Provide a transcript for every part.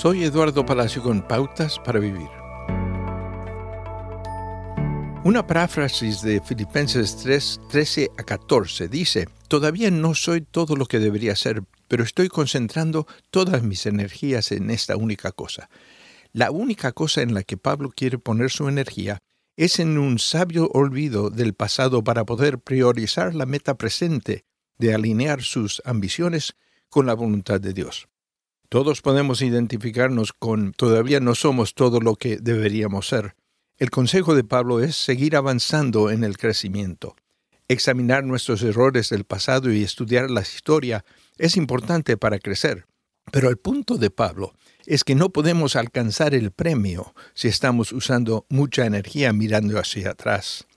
Soy Eduardo Palacio con Pautas para Vivir. Una paráfrasis de Filipenses 3, 13 a 14 dice, Todavía no soy todo lo que debería ser, pero estoy concentrando todas mis energías en esta única cosa. La única cosa en la que Pablo quiere poner su energía es en un sabio olvido del pasado para poder priorizar la meta presente de alinear sus ambiciones con la voluntad de Dios. Todos podemos identificarnos con todavía no somos todo lo que deberíamos ser. El consejo de Pablo es seguir avanzando en el crecimiento. Examinar nuestros errores del pasado y estudiar la historia es importante para crecer. Pero el punto de Pablo es que no podemos alcanzar el premio si estamos usando mucha energía mirando hacia atrás.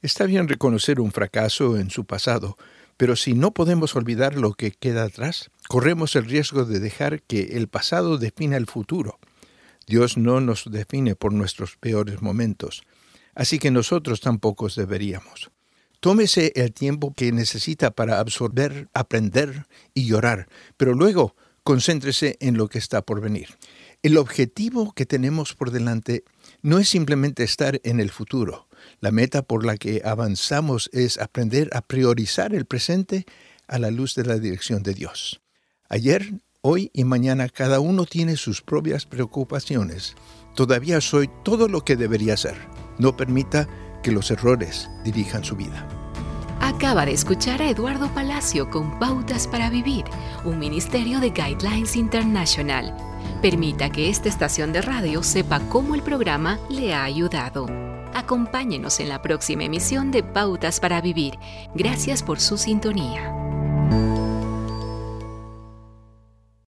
Está bien reconocer un fracaso en su pasado, pero si no podemos olvidar lo que queda atrás, corremos el riesgo de dejar que el pasado defina el futuro. Dios no nos define por nuestros peores momentos, así que nosotros tampoco deberíamos. Tómese el tiempo que necesita para absorber, aprender y llorar, pero luego concéntrese en lo que está por venir. El objetivo que tenemos por delante no es simplemente estar en el futuro. La meta por la que avanzamos es aprender a priorizar el presente a la luz de la dirección de Dios. Ayer, hoy y mañana cada uno tiene sus propias preocupaciones. Todavía soy todo lo que debería ser. No permita que los errores dirijan su vida. Acaba de escuchar a Eduardo Palacio con Pautas para Vivir, un ministerio de Guidelines International. Permita que esta estación de radio sepa cómo el programa le ha ayudado. Acompáñenos en la próxima emisión de Pautas para Vivir. Gracias por su sintonía.